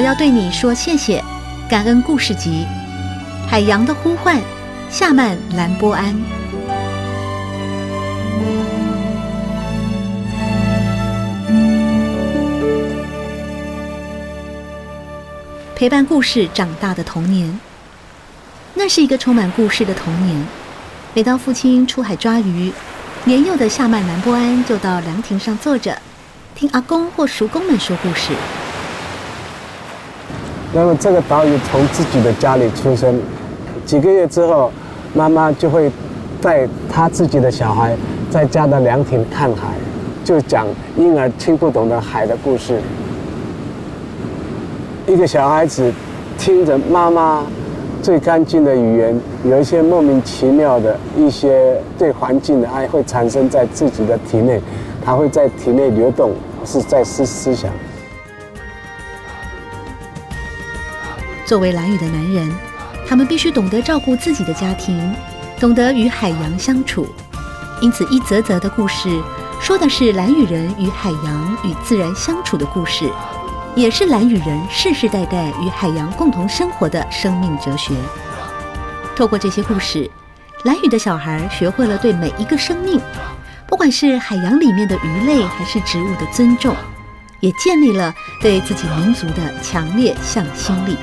我要对你说谢谢，感恩故事集《海洋的呼唤》，夏曼兰波安。陪伴故事长大的童年，那是一个充满故事的童年。每当父亲出海抓鱼，年幼的夏曼兰波安就到凉亭上坐着，听阿公或叔公们说故事。那么这个岛屿从自己的家里出生，几个月之后，妈妈就会带他自己的小孩在家的凉亭看海，就讲婴儿听不懂的海的故事。一个小孩子听着妈妈最干净的语言，有一些莫名其妙的一些对环境的爱会产生在自己的体内，他会在体内流动，是在思思想。作为蓝雨的男人，他们必须懂得照顾自己的家庭，懂得与海洋相处。因此，一则则的故事说的是蓝雨人与海洋与自然相处的故事，也是蓝雨人世世代代与海洋共同生活的生命哲学。透过这些故事，蓝雨的小孩学会了对每一个生命，不管是海洋里面的鱼类还是植物的尊重，也建立了对自己民族的强烈向心力。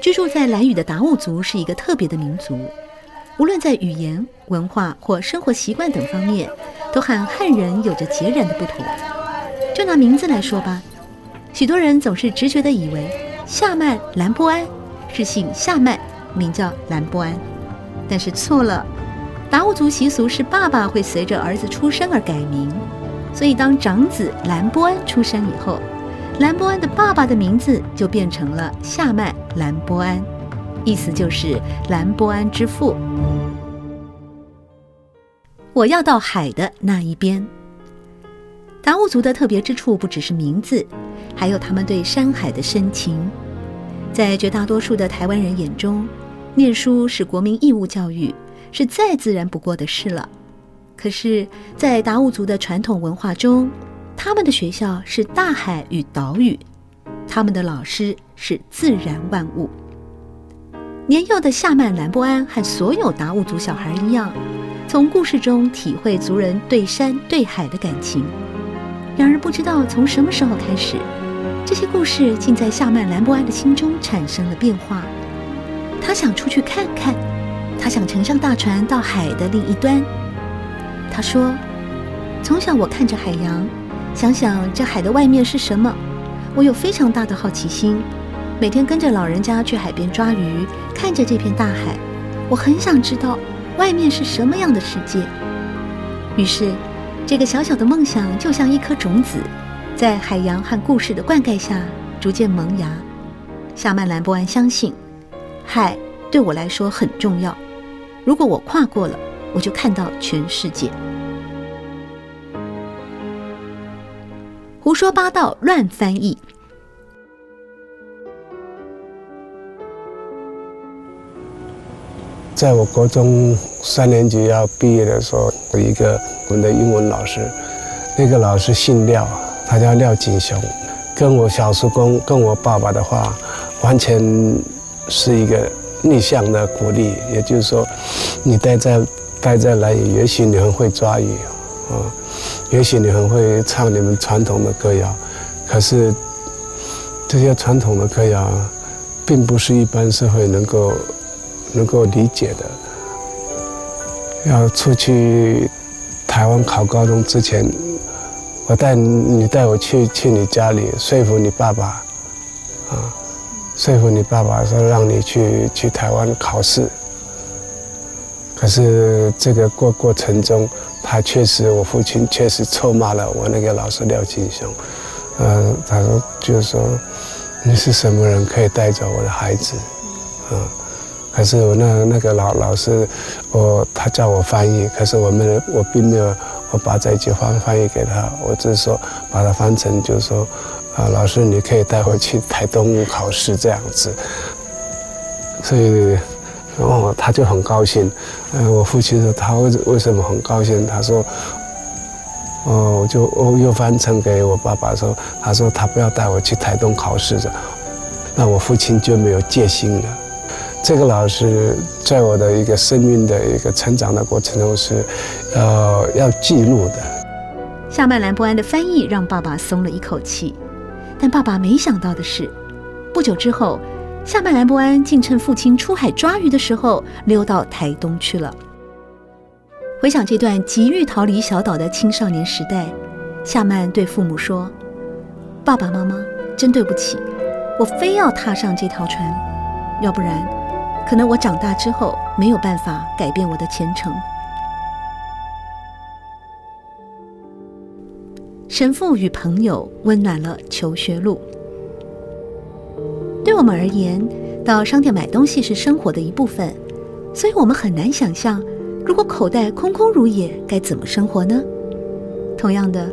居住在兰屿的达悟族是一个特别的民族，无论在语言、文化或生活习惯等方面，都和汉人有着截然的不同。就拿名字来说吧，许多人总是直觉地以为夏曼兰波安是姓夏曼，名叫兰波安，但是错了。达悟族习俗是爸爸会随着儿子出生而改名，所以当长子兰波安出生以后，兰波安的爸爸的名字就变成了夏曼兰波安，意思就是兰波安之父。我要到海的那一边。达悟族的特别之处不只是名字，还有他们对山海的深情。在绝大多数的台湾人眼中，念书是国民义务教育，是再自然不过的事了。可是，在达悟族的传统文化中，他们的学校是大海与岛屿，他们的老师是自然万物。年幼的夏曼兰波安和所有达悟族小孩一样，从故事中体会族人对山对海的感情。然而，不知道从什么时候开始，这些故事竟在夏曼兰波安的心中产生了变化。他想出去看看，他想乘上大船到海的另一端。他说：“从小我看着海洋。”想想这海的外面是什么，我有非常大的好奇心。每天跟着老人家去海边抓鱼，看着这片大海，我很想知道外面是什么样的世界。于是，这个小小的梦想就像一颗种子，在海洋和故事的灌溉下逐渐萌芽。夏曼兰波安相信，海对我来说很重要。如果我跨过了，我就看到全世界。胡说八道，乱翻译。在我国中三年级要毕业的时候，有一个我们的英文老师，那个老师姓廖，他叫廖锦雄，跟我小叔公跟我爸爸的话，完全是一个逆向的鼓励。也就是说，你待在待在兰屿，也许你很会抓鱼，啊。也许你很会唱你们传统的歌谣，可是这些传统的歌谣，并不是一般社会能够能够理解的。要出去台湾考高中之前，我带你带我去去你家里说服你爸爸，啊，说服你爸爸说让你去去台湾考试。可是这个过过程中，他确实，我父亲确实臭骂了我那个老师廖金雄，嗯，他说就是说，你是什么人可以带走我的孩子，嗯，可是我那那个老老师，我他叫我翻译，可是我没有，我并没有，我把这句话翻译给他，我只是说把它翻成就是说，啊，老师你可以带回去台东考试这样子，所以。哦，他就很高兴。嗯，我父亲说他为为什么很高兴？他说，哦，我就我又翻成给我爸爸说，他说他不要带我去台东考试的，那我父亲就没有戒心了。这个老师在我的一个生命的一个成长的过程中是，呃，要记录的。夏曼兰波安的翻译让爸爸松了一口气，但爸爸没想到的是，不久之后。夏曼兰波安竟趁父亲出海抓鱼的时候溜到台东去了。回想这段急于逃离小岛的青少年时代，夏曼对父母说：“爸爸妈妈，真对不起，我非要踏上这条船，要不然，可能我长大之后没有办法改变我的前程。”神父与朋友温暖了求学路。对我们而言，到商店买东西是生活的一部分，所以我们很难想象，如果口袋空空如也，该怎么生活呢？同样的，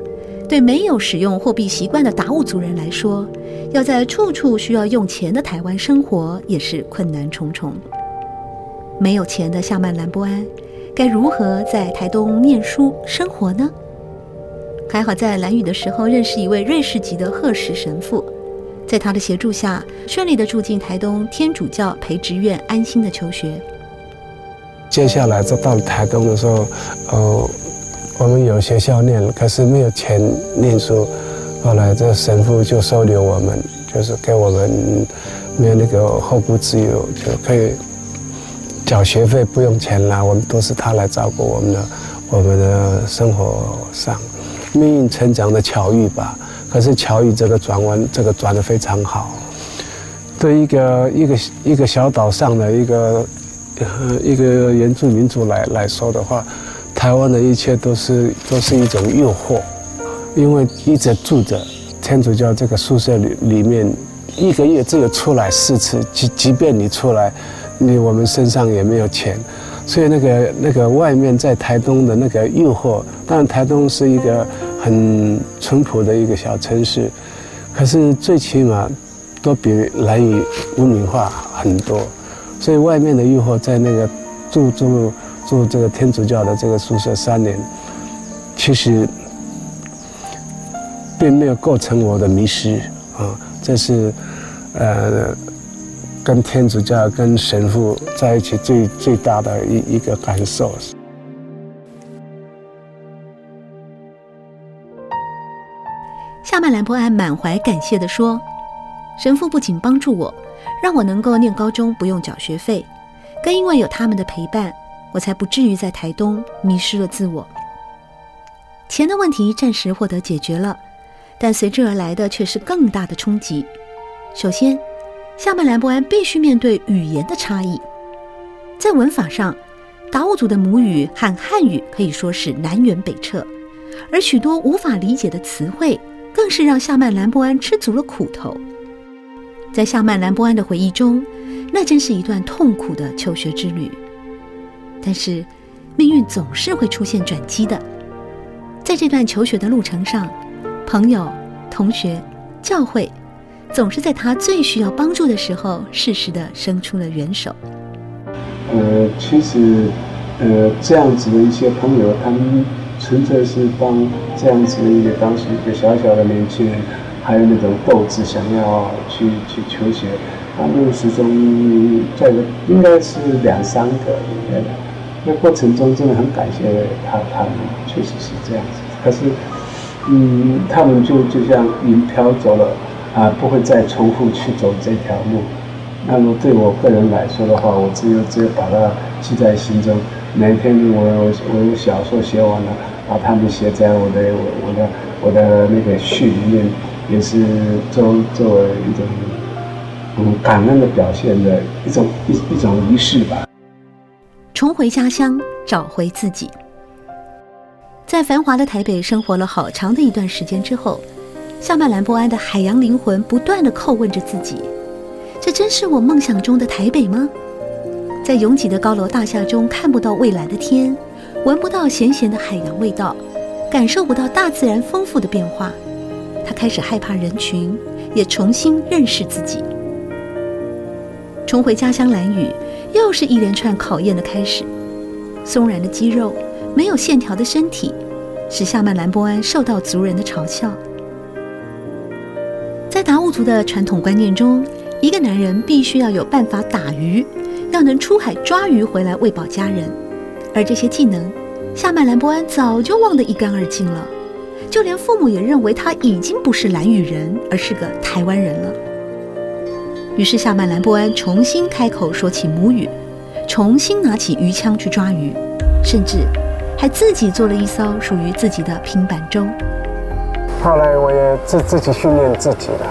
对没有使用货币习惯的达悟族人来说，要在处处需要用钱的台湾生活，也是困难重重。没有钱的夏曼兰波安，该如何在台东念书生活呢？还好在兰屿的时候认识一位瑞士籍的贺什神父。在他的协助下，顺利地住进台东天主教培植院，安心的求学。接下来就到了台东的时候，呃，我们有学校念，可是没有钱念书。后来这神父就收留我们，就是给我们没有那个后顾之忧，就可以缴学费不用钱啦。我们都是他来照顾我们的，我们的生活上命运成长的巧遇吧。可是乔宇这个转弯，这个转得非常好。对一个一个一个小岛上的一个一个原住民族来来说的话，台湾的一切都是都是一种诱惑，因为一直住着天主教这个宿舍里里面，一个月只有出来四次，即即便你出来，你我们身上也没有钱，所以那个那个外面在台东的那个诱惑，当然台东是一个。很淳朴的一个小城市，可是最起码都比兰屿文明化很多，所以外面的诱惑在那个住住住这个天主教的这个宿舍三年，其实并没有构成我的迷失啊，这是呃跟天主教跟神父在一起最最大的一一个感受。曼兰波安满怀感谢地说：“神父不仅帮助我，让我能够念高中不用缴学费，更因为有他们的陪伴，我才不至于在台东迷失了自我。钱的问题暂时获得解决了，但随之而来的却是更大的冲击。首先，夏曼兰波安必须面对语言的差异，在文法上，达悟族的母语和汉语可以说是南辕北辙，而许多无法理解的词汇。”更是让夏曼兰波安吃足了苦头。在夏曼兰波安的回忆中，那真是一段痛苦的求学之旅。但是，命运总是会出现转机的。在这段求学的路程上，朋友、同学、教会，总是在他最需要帮助的时候，适时地伸出了援手。呃，其实，呃，这样子的一些朋友，他们。纯粹是帮这样子的一个当时一个小小的年轻人，还有那种斗志，想要去去求学。他们始终在应该是两三个，应该的。那过程中真的很感谢他，他们确实是这样子。可是，嗯，他们就就像云飘走了，啊，不会再重复去走这条路。那么对我个人来说的话，我只有只有把它记在心中。每天我我我小说写完了，把它们写在我的我的我的那个序里面，也是作作为一种嗯感恩的表现的一种一一种仪式吧。重回家乡，找回自己。在繁华的台北生活了好长的一段时间之后，夏曼兰波安的海洋灵魂不断地叩问着自己：这真是我梦想中的台北吗？在拥挤的高楼大厦中，看不到蔚蓝的天，闻不到咸咸的海洋味道，感受不到大自然丰富的变化。他开始害怕人群，也重新认识自己。重回家乡蓝雨，又是一连串考验的开始。松软的肌肉，没有线条的身体，使夏曼兰波安受到族人的嘲笑。在达悟族的传统观念中，一个男人必须要有办法打鱼。要能出海抓鱼回来喂饱家人，而这些技能，夏曼兰波安早就忘得一干二净了。就连父母也认为他已经不是兰屿人，而是个台湾人了。于是夏曼兰波安重新开口说起母语，重新拿起鱼枪去抓鱼，甚至还自己做了一艘属于自己的平板舟。后来我也自自己训练自己了，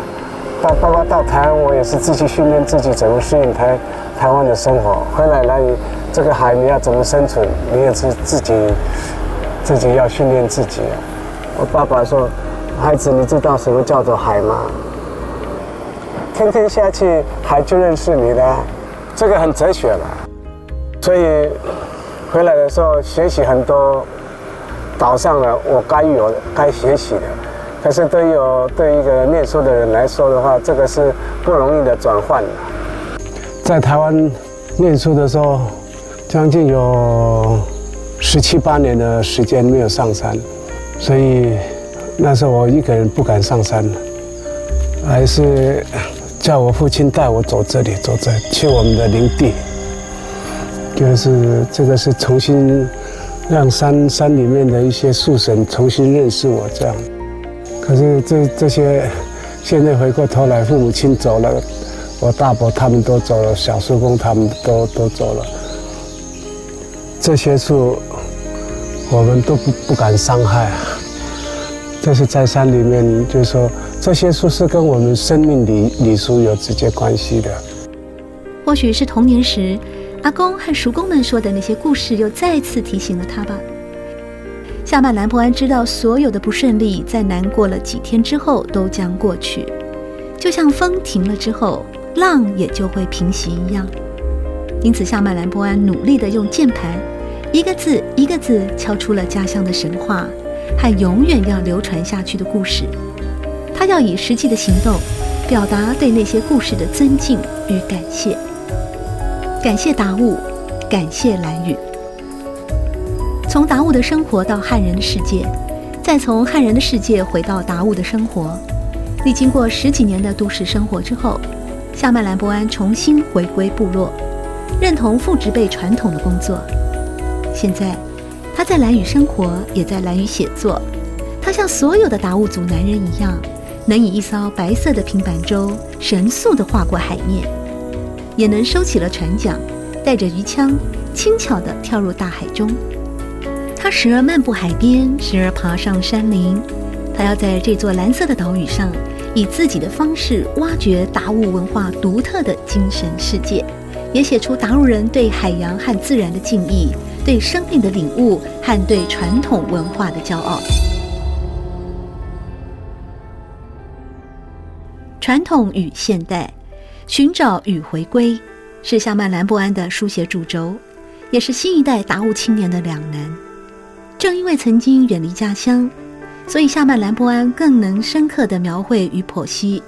到包括到台湾，我也是自己训练自己怎么适应台。台湾的生活，回来来这个海你要怎么生存？你也是自己自己要训练自己。我爸爸说：“孩子，你知道什么叫做海吗？天天下去，海就认识你了。这个很哲学了。所以回来的时候学习很多岛上的我该有的、该学习的。可是对于我对一个念书的人来说的话，这个是不容易的转换。”在台湾念书的时候，将近有十七八年的时间没有上山，所以那时候我一个人不敢上山，还是叫我父亲带我走这里，走这去我们的林地，就是这个是重新让山山里面的一些树神重新认识我这样。可是这这些现在回过头来，父母亲走了。我大伯他们都走了，小叔公他们都都走了。这些树，我们都不不敢伤害。这是在山里面，就是说这些树是跟我们生命里礼俗有直接关系的。或许是童年时阿公和叔公们说的那些故事，又再次提醒了他吧。夏曼兰波安知道，所有的不顺利，在难过了几天之后都将过去，就像风停了之后。浪也就会平息一样，因此夏曼兰波安努力地用键盘，一个字一个字敲出了家乡的神话和永远要流传下去的故事。他要以实际的行动，表达对那些故事的尊敬与感谢。感谢达悟，感谢蓝雨。从达悟的生活到汉人的世界，再从汉人的世界回到达悟的生活，历经过十几年的都市生活之后。夏曼兰博安重新回归部落，认同父执辈传统的工作。现在，他在兰屿生活，也在兰屿写作。他像所有的达悟族男人一样，能以一艘白色的平板舟神速地划过海面，也能收起了船桨，带着鱼枪，轻巧地跳入大海中。他时而漫步海边，时而爬上山林。他要在这座蓝色的岛屿上。以自己的方式挖掘达悟文化独特的精神世界，也写出达悟人对海洋和自然的敬意，对生命的领悟和对传统文化的骄傲。传统与现代，寻找与回归，是夏曼兰波安的书写主轴，也是新一代达悟青年的两难。正因为曾经远离家乡。所以夏曼兰波安更能深刻地描绘与剖析。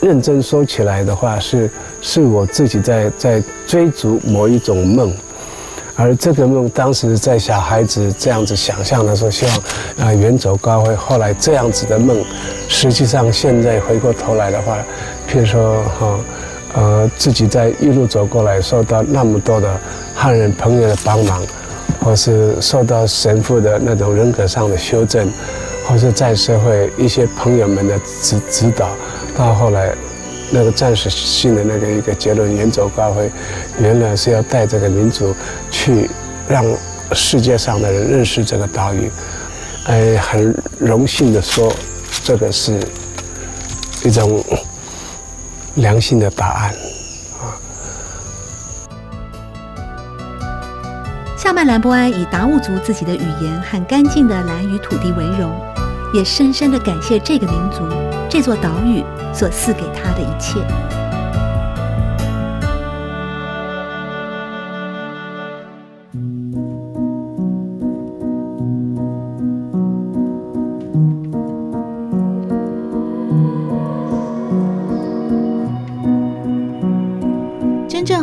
认真说起来的话，是是我自己在在追逐某一种梦，而这个梦当时在小孩子这样子想象的时候，希望啊远走高飞。后来这样子的梦，实际上现在回过头来的话，譬如说哈呃自己在一路走过来，受到那么多的汉人朋友的帮忙。或是受到神父的那种人格上的修正，或者在社会一些朋友们的指指导，到后来那个暂时性的那个一个结论，远走高飞，原来是要带这个民族去让世界上的人认识这个岛屿。哎，很荣幸的说，这个是一种良心的答案。曼兰波安以达悟族自己的语言和干净的兰屿土地为荣，也深深的感谢这个民族、这座岛屿所赐给他的一切。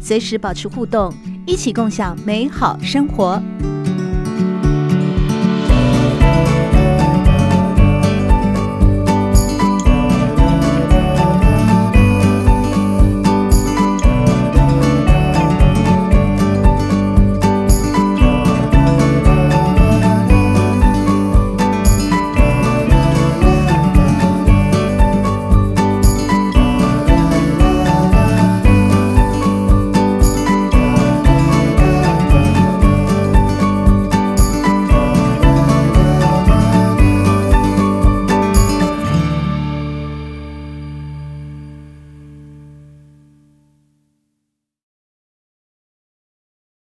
随时保持互动，一起共享美好生活。